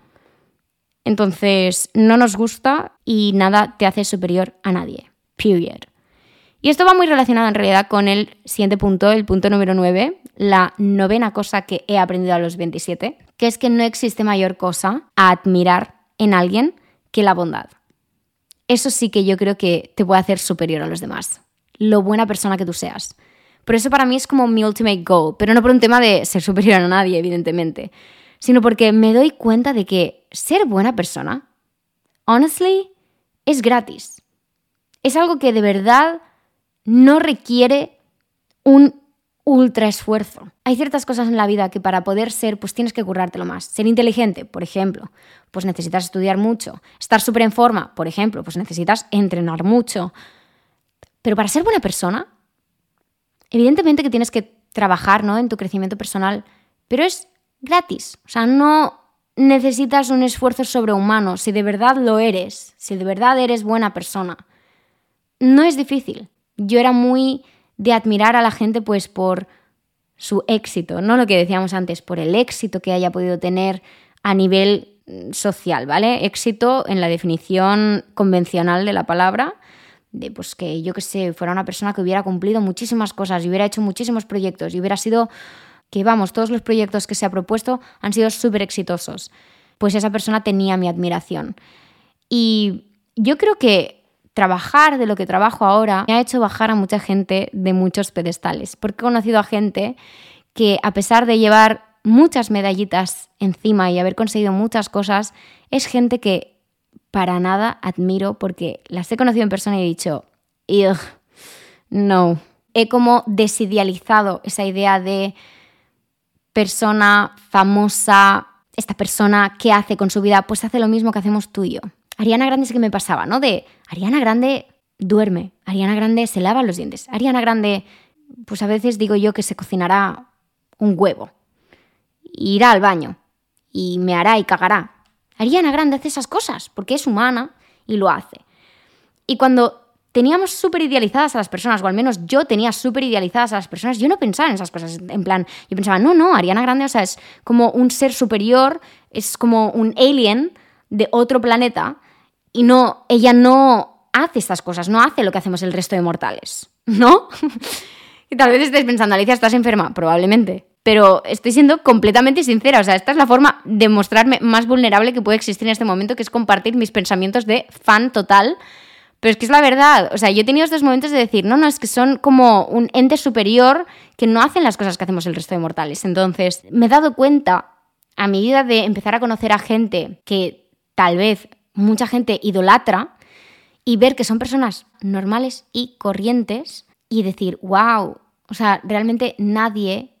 Entonces, no nos gusta y nada te hace superior a nadie. Period. Y esto va muy relacionado en realidad con el siguiente punto, el punto número 9, la novena cosa que he aprendido a los 27, que es que no existe mayor cosa a admirar en alguien que la bondad. Eso sí que yo creo que te puede hacer superior a los demás, lo buena persona que tú seas. Por eso para mí es como mi ultimate goal, pero no por un tema de ser superior a nadie, evidentemente, sino porque me doy cuenta de que ser buena persona, honestly, es gratis. Es algo que de verdad no requiere un ultra esfuerzo. Hay ciertas cosas en la vida que para poder ser, pues tienes que currártelo más. Ser inteligente, por ejemplo, pues necesitas estudiar mucho. Estar súper en forma, por ejemplo, pues necesitas entrenar mucho. Pero para ser buena persona, evidentemente que tienes que trabajar ¿no? en tu crecimiento personal, pero es gratis. O sea, no necesitas un esfuerzo sobrehumano. Si de verdad lo eres, si de verdad eres buena persona, no es difícil yo era muy de admirar a la gente pues por su éxito, no lo que decíamos antes, por el éxito que haya podido tener a nivel mm, social, ¿vale? Éxito en la definición convencional de la palabra, de pues que yo que sé, fuera una persona que hubiera cumplido muchísimas cosas y hubiera hecho muchísimos proyectos y hubiera sido que vamos, todos los proyectos que se ha propuesto han sido súper exitosos. pues esa persona tenía mi admiración. Y yo creo que trabajar de lo que trabajo ahora me ha hecho bajar a mucha gente de muchos pedestales, porque he conocido a gente que a pesar de llevar muchas medallitas encima y haber conseguido muchas cosas, es gente que para nada admiro porque las he conocido en persona y he dicho, no. He como desidealizado esa idea de persona famosa, esta persona que hace con su vida, pues hace lo mismo que hacemos tú y yo. Ariana Grande es que me pasaba, ¿no? De Ariana Grande duerme, Ariana Grande se lava los dientes, Ariana Grande, pues a veces digo yo que se cocinará un huevo, irá al baño y me hará y cagará. Ariana Grande hace esas cosas porque es humana y lo hace. Y cuando teníamos súper idealizadas a las personas, o al menos yo tenía súper idealizadas a las personas, yo no pensaba en esas cosas. En plan, yo pensaba, no, no, Ariana Grande, o sea, es como un ser superior, es como un alien de otro planeta, y no, ella no hace estas cosas, no hace lo que hacemos el resto de mortales, ¿no? y tal vez estés pensando, Alicia, ¿estás enferma? Probablemente. Pero estoy siendo completamente sincera, o sea, esta es la forma de mostrarme más vulnerable que puede existir en este momento, que es compartir mis pensamientos de fan total pero es que es la verdad. O sea, yo he tenido estos momentos de decir, no, no, es que son como un ente superior que no hacen las cosas que hacemos el resto de mortales. Entonces, me he dado cuenta a medida de empezar a conocer a gente que tal vez mucha gente idolatra y ver que son personas normales y corrientes y decir, wow, o sea, realmente nadie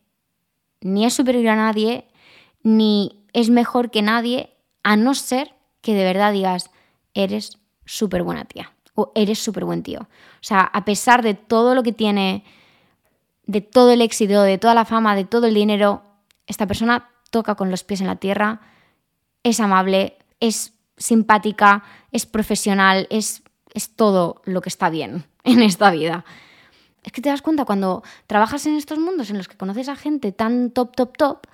ni es superior a nadie, ni es mejor que nadie, a no ser que de verdad digas, eres súper buena tía eres súper buen tío. O sea, a pesar de todo lo que tiene, de todo el éxito, de toda la fama, de todo el dinero, esta persona toca con los pies en la tierra, es amable, es simpática, es profesional, es, es todo lo que está bien en esta vida. Es que te das cuenta cuando trabajas en estos mundos en los que conoces a gente tan top, top, top,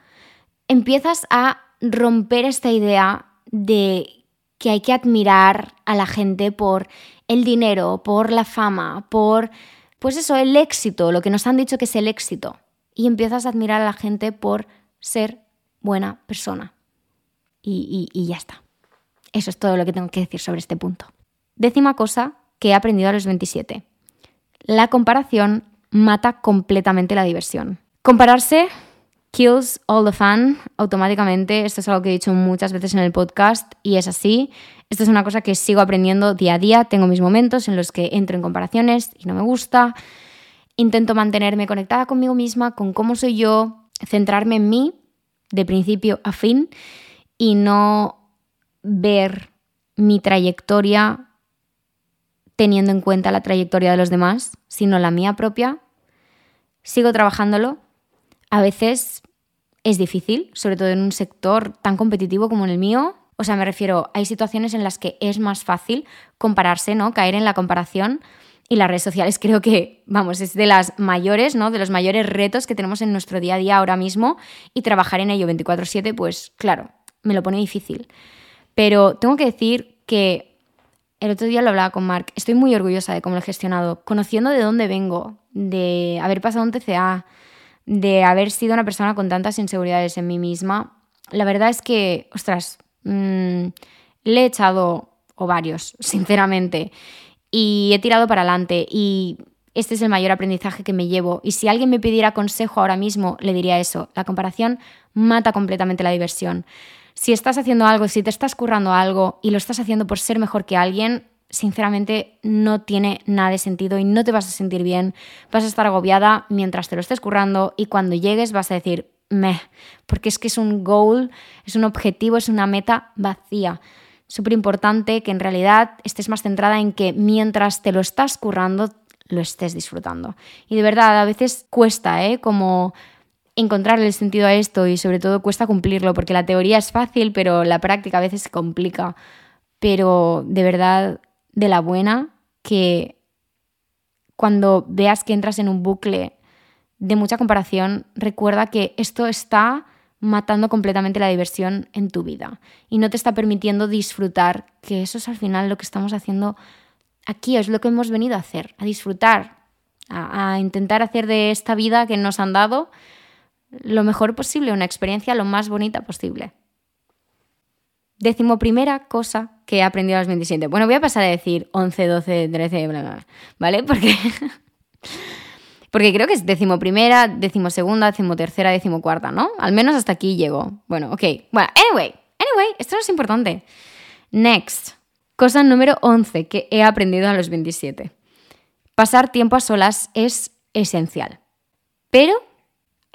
empiezas a romper esta idea de que hay que admirar a la gente por el dinero, por la fama, por, pues eso, el éxito, lo que nos han dicho que es el éxito. Y empiezas a admirar a la gente por ser buena persona. Y, y, ya está. Eso es todo lo que tengo que decir sobre este punto. Décima cosa que he aprendido a los 27. La comparación mata completamente la diversión. Compararse kills all the fun automáticamente. Esto es algo que he dicho muchas veces en el podcast y es así. Esto es una cosa que sigo aprendiendo día a día. Tengo mis momentos en los que entro en comparaciones y no me gusta. Intento mantenerme conectada conmigo misma, con cómo soy yo, centrarme en mí de principio a fin y no ver mi trayectoria teniendo en cuenta la trayectoria de los demás, sino la mía propia. Sigo trabajándolo. A veces es difícil, sobre todo en un sector tan competitivo como el mío, o sea, me refiero, hay situaciones en las que es más fácil compararse, ¿no? Caer en la comparación. Y las redes sociales creo que, vamos, es de las mayores, ¿no? De los mayores retos que tenemos en nuestro día a día ahora mismo. Y trabajar en ello 24/7, pues claro, me lo pone difícil. Pero tengo que decir que el otro día lo hablaba con Mark, estoy muy orgullosa de cómo lo he gestionado, conociendo de dónde vengo, de haber pasado un TCA, de haber sido una persona con tantas inseguridades en mí misma. La verdad es que, ostras, Mm, le he echado ovarios, sinceramente, y he tirado para adelante y este es el mayor aprendizaje que me llevo. Y si alguien me pidiera consejo ahora mismo, le diría eso. La comparación mata completamente la diversión. Si estás haciendo algo, si te estás currando algo y lo estás haciendo por ser mejor que alguien, sinceramente no tiene nada de sentido y no te vas a sentir bien. Vas a estar agobiada mientras te lo estés currando y cuando llegues vas a decir, meh, porque es que es un goal, es un objetivo, es una meta vacía. Súper importante que en realidad estés más centrada en que mientras te lo estás currando, lo estés disfrutando. Y de verdad, a veces cuesta, ¿eh? Como encontrarle el sentido a esto y sobre todo cuesta cumplirlo, porque la teoría es fácil, pero la práctica a veces se complica. Pero de verdad, de la buena, que cuando veas que entras en un bucle de mucha comparación, recuerda que esto está matando completamente la diversión en tu vida y no te está permitiendo disfrutar, que eso es al final lo que estamos haciendo aquí, es lo que hemos venido a hacer, a disfrutar, a, intentar hacer de esta vida que nos han dado lo mejor posible, una experiencia lo más bonita posible. Decimoprimera cosa que he aprendido a los 27. Bueno, voy a pasar a decir 11, 12, 13, bla, bla, ¿vale? Porque, porque creo que es decimoprimera, decimosegunda, decimotercera, decimocuarta, ¿no? Al menos hasta aquí llego. Bueno, ok. Bueno, anyway, anyway, esto no es importante. Next. Cosa número 11 que he aprendido a los 27. Pasar tiempo a solas es esencial. Pero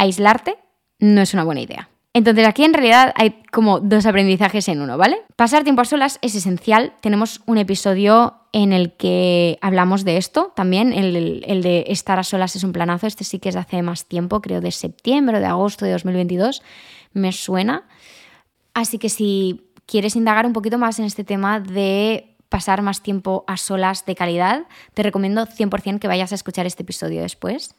aislarte no es una buena idea. Entonces aquí en realidad hay como dos aprendizajes en uno, ¿vale? Pasar tiempo a solas es esencial. Tenemos un episodio en el que hablamos de esto también, el, el, de estar a solas es un planazo. Este sí que es de hace más tiempo, creo de septiembre o de agosto de 2022. Me suena. Así que si quieres indagar un poquito más en este tema de pasar más tiempo a solas de calidad, te recomiendo 100% que vayas a escuchar este episodio después.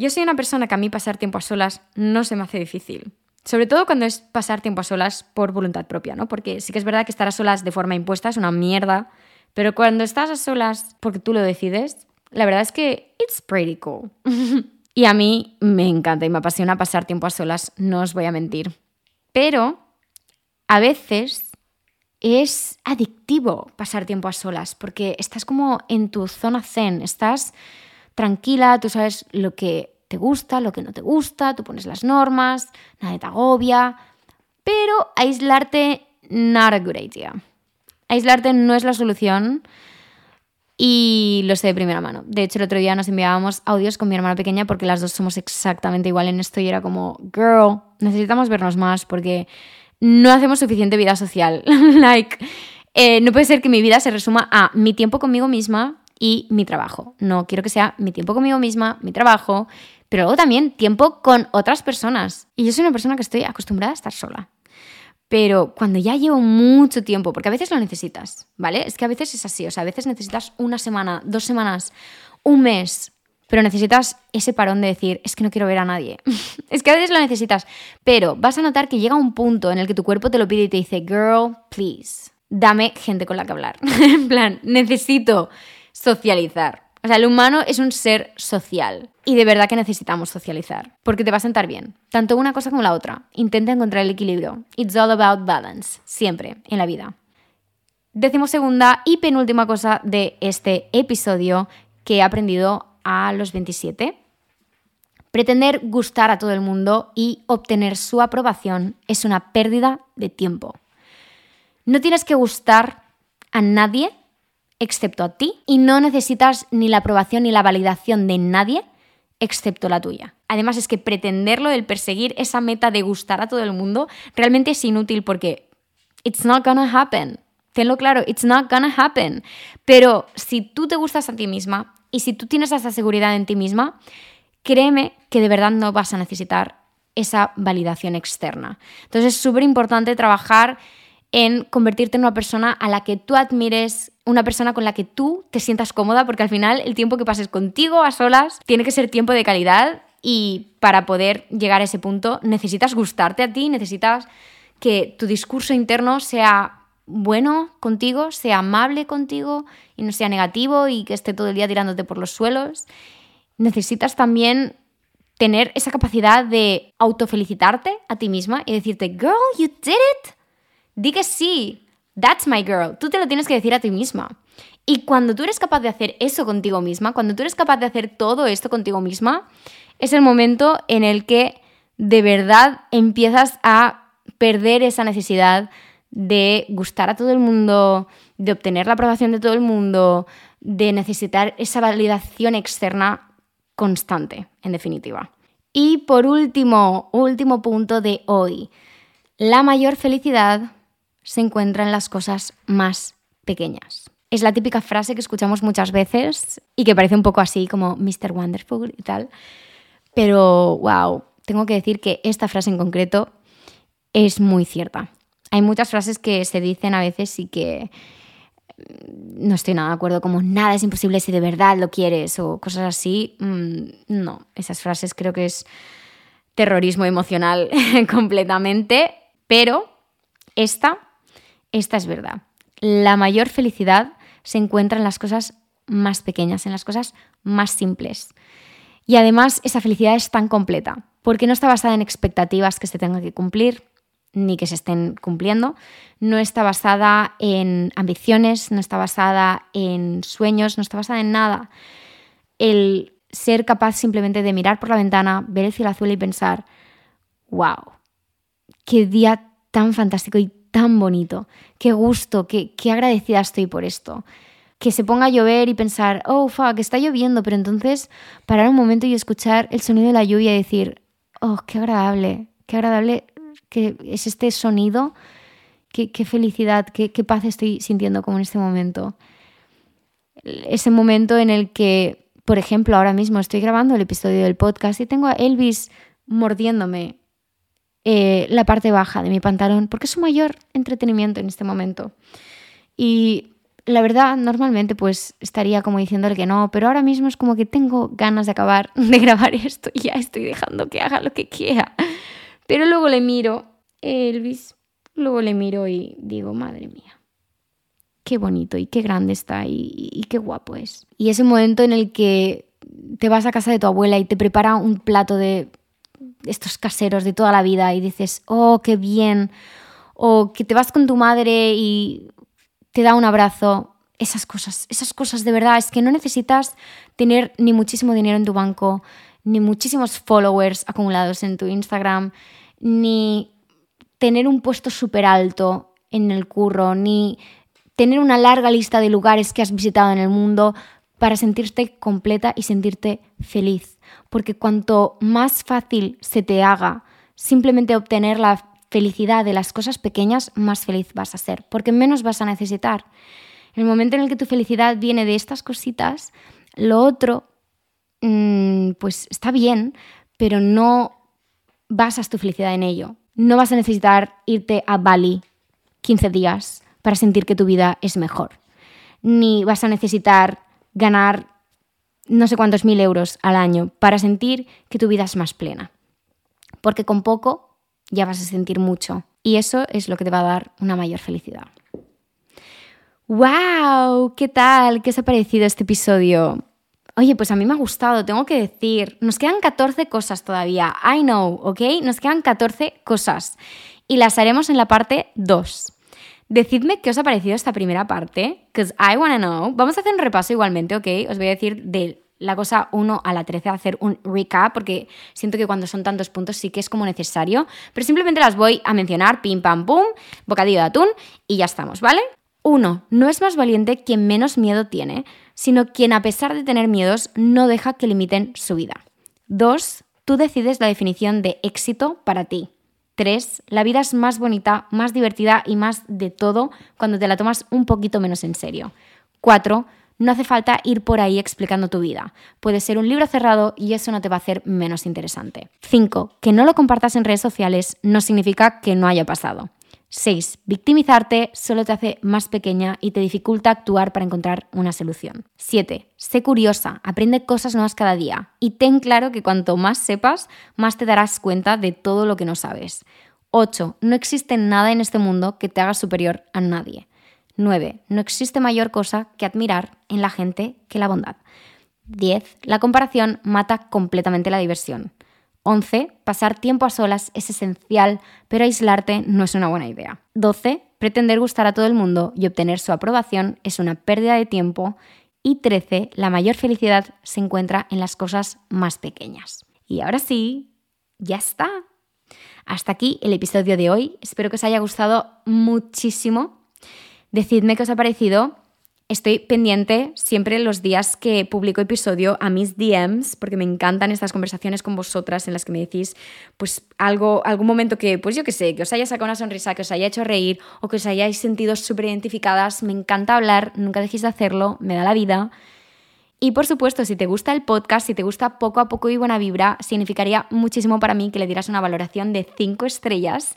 Yo soy una persona que a mí pasar tiempo a solas no se me hace difícil. Sobre todo cuando es pasar tiempo a solas por voluntad propia, ¿no? Porque sí que es verdad que estar a solas de forma impuesta es una mierda, pero cuando estás a solas porque tú lo decides, la verdad es que it's pretty cool. y a mí me encanta y me apasiona pasar tiempo a solas, no os voy a mentir. Pero a veces es adictivo pasar tiempo a solas porque estás como en tu zona zen, estás tranquila, tú sabes lo que te gusta, lo que no te gusta, tú pones las normas, nadie te agobia, pero aislarte, not a good idea. Aislarte no es la solución y lo sé de primera mano. De hecho, el otro día nos enviábamos audios con mi hermana pequeña porque las dos somos exactamente igual en esto y era como, girl, necesitamos vernos más porque no hacemos suficiente vida social. like, eh, no puede ser que mi vida se resuma a mi tiempo conmigo misma y mi trabajo. No quiero que sea mi tiempo conmigo misma, mi trabajo, pero luego también tiempo con otras personas. Y yo soy una persona que estoy acostumbrada a estar sola. Pero cuando ya llevo mucho tiempo, porque a veces lo necesitas, ¿vale? Es que a veces es así, o sea, a veces necesitas una semana, dos semanas, un mes, pero necesitas ese parón de decir, es que no quiero ver a nadie. es que a veces lo necesitas, pero vas a notar que llega un punto en el que tu cuerpo te lo pide y te dice, girl, please, dame gente con la que hablar. en plan, necesito socializar. O sea, el humano es un ser social y de verdad que necesitamos socializar, porque te va a sentar bien, tanto una cosa como la otra. Intenta encontrar el equilibrio. It's all about balance, siempre, en la vida. Decimos segunda y penúltima cosa de este episodio que he aprendido a los 27. Pretender gustar a todo el mundo y obtener su aprobación es una pérdida de tiempo. No tienes que gustar a nadie excepto a ti y no necesitas ni la aprobación ni la validación de nadie excepto la tuya. Además es que pretenderlo, el perseguir esa meta de gustar a todo el mundo, realmente es inútil porque it's not gonna happen. Tenlo claro, it's not gonna happen. Pero si tú te gustas a ti misma y si tú tienes esa seguridad en ti misma, créeme que de verdad no vas a necesitar esa validación externa. Entonces es súper importante trabajar en convertirte en una persona a la que tú admires, una persona con la que tú te sientas cómoda, porque al final el tiempo que pases contigo a solas tiene que ser tiempo de calidad y para poder llegar a ese punto necesitas gustarte a ti, necesitas que tu discurso interno sea bueno contigo, sea amable contigo y no sea negativo y que esté todo el día tirándote por los suelos. Necesitas también tener esa capacidad de autofelicitarte a ti misma y decirte, girl, you did it. Di que sí, that's my girl. Tú te lo tienes que decir a ti misma. Y cuando tú eres capaz de hacer eso contigo misma, cuando tú eres capaz de hacer todo esto contigo misma, es el momento en el que de verdad empiezas a perder esa necesidad de gustar a todo el mundo, de obtener la aprobación de todo el mundo, de necesitar esa validación externa constante, en definitiva. Y por último, último punto de hoy, la mayor felicidad se encuentra en las cosas más pequeñas. Es la típica frase que escuchamos muchas veces y que parece un poco así como Mr. Wonderful y tal. Pero, wow, tengo que decir que esta frase en concreto es muy cierta. Hay muchas frases que se dicen a veces y que mm, no estoy nada de acuerdo, como nada es imposible si de verdad lo quieres o cosas así. Mm, no, esas frases creo que es terrorismo emocional completamente, pero esta esta es verdad. La mayor felicidad se encuentra en las cosas más pequeñas, en las cosas más simples. Y además esa felicidad es tan completa, porque no está basada en expectativas que se tengan que cumplir, ni que se estén cumpliendo. No está basada en ambiciones, no está basada en sueños, no está basada en nada. El ser capaz simplemente de mirar por la ventana, ver el cielo azul y pensar, wow, qué día tan fantástico y tan bonito, qué gusto, qué, qué agradecida estoy por esto. Que se ponga a llover y pensar, oh, fuck, está lloviendo, pero entonces parar un momento y escuchar el sonido de la lluvia y decir, oh, qué agradable, qué agradable que es este sonido, qué, felicidad, qué, qué paz estoy sintiendo como en este momento. Ese momento en el que, por ejemplo, ahora mismo estoy grabando el episodio del podcast y tengo a Elvis mordiéndome eh, la parte baja de mi pantalón, porque es su mayor entretenimiento en este momento. Y la verdad, normalmente pues estaría como diciéndole que no, pero ahora mismo es como que tengo ganas de acabar de grabar esto y ya estoy dejando que haga lo que quiera. Pero luego le miro, Elvis, luego le miro y digo, madre mía, qué bonito y qué grande está y, y qué guapo es. Y ese momento en el que te vas a casa de tu abuela y te prepara un plato de estos caseros de toda la vida y dices, oh, qué bien. O que te vas con tu madre y te da un abrazo. Esas cosas, esas cosas de verdad, es que no necesitas tener ni muchísimo dinero en tu banco, ni muchísimos followers acumulados en tu Instagram, ni tener un puesto súper alto en el curro, ni tener una larga lista de lugares que has visitado en el mundo para sentirte completa y sentirte feliz. Porque cuanto más fácil se te haga simplemente obtener la felicidad de las cosas pequeñas, más feliz vas a ser, porque menos vas a necesitar. En el momento en el que tu felicidad viene de estas cositas, lo otro, mm, pues está bien, pero no basas tu felicidad en ello. No vas a necesitar irte a Bali 15 días para sentir que tu vida es mejor. Ni vas a necesitar ganar no sé cuántos mil euros al año para sentir que tu vida es más plena. Porque con poco ya vas a sentir mucho y eso es lo que te va a dar una mayor felicidad. ¡Wow! ¿Qué tal? ¿Qué os ha parecido este episodio? Oye, pues a mí me ha gustado, tengo que decir. Nos quedan 14 cosas todavía. I know, ¿ok? Nos quedan 14 cosas. Y las haremos en la parte 2. Decidme qué os ha parecido esta primera parte, because I wanna know. Vamos a hacer un repaso igualmente, ¿ok? Os voy a decir de la cosa 1 a la 13, hacer un recap, porque siento que cuando son tantos puntos sí que es como necesario, pero simplemente las voy a mencionar, pim pam pum, bocadillo de atún y ya estamos, ¿vale? 1. No es más valiente quien menos miedo tiene, sino quien a pesar de tener miedos no deja que limiten su vida. 2. Tú decides la definición de éxito para ti. 3. La vida es más bonita, más divertida y más de todo cuando te la tomas un poquito menos en serio. 4. No hace falta ir por ahí explicando tu vida. Puede ser un libro cerrado y eso no te va a hacer menos interesante. 5. Que no lo compartas en redes sociales no significa que no haya pasado. 6. Victimizarte solo te hace más pequeña y te dificulta actuar para encontrar una solución. 7. Sé curiosa, aprende cosas nuevas cada día y ten claro que cuanto más sepas, más te darás cuenta de todo lo que no sabes. 8. No existe nada en este mundo que te haga superior a nadie. 9. No existe mayor cosa que admirar en la gente que la bondad. 10. La comparación mata completamente la diversión. 11. Pasar tiempo a solas es esencial, pero aislarte no es una buena idea. 12. Pretender gustar a todo el mundo y obtener su aprobación es una pérdida de tiempo. Y 13. La mayor felicidad se encuentra en las cosas más pequeñas. Y ahora sí, ya está. Hasta aquí el episodio de hoy. Espero que os haya gustado muchísimo. Decidme qué os ha parecido Estoy pendiente siempre los días que publico episodio a mis DMs, porque me encantan estas conversaciones con vosotras en las que me decís, pues algo, algún momento que, pues yo qué sé, que os haya sacado una sonrisa, que os haya hecho reír o que os hayáis sentido súper identificadas. Me encanta hablar, nunca dejéis de hacerlo, me da la vida. Y por supuesto, si te gusta el podcast, si te gusta poco a poco y buena vibra, significaría muchísimo para mí que le dieras una valoración de 5 estrellas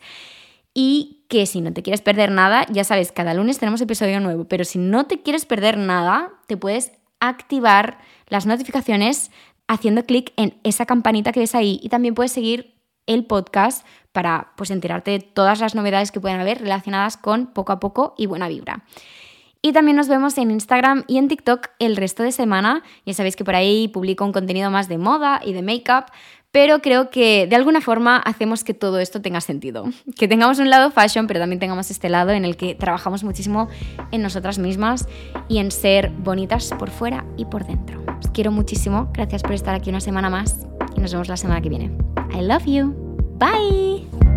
y que si no te quieres perder nada, ya sabes, cada lunes tenemos episodio nuevo, pero si no te quieres perder nada, te puedes activar las notificaciones haciendo clic en esa campanita que ves ahí y también puedes seguir el podcast para pues enterarte de todas las novedades que pueden haber relacionadas con poco a poco y buena vibra. Y también nos vemos en Instagram y en TikTok el resto de semana. Ya sabéis que por ahí publico un contenido más de moda y de make-up, pero creo que de alguna forma hacemos que todo esto tenga sentido. Que tengamos un lado fashion, pero también tengamos este lado en el que trabajamos muchísimo en nosotras mismas y en ser bonitas por fuera y por dentro. Os quiero muchísimo, gracias por estar aquí una semana más y nos vemos la semana que viene. I love you. Bye.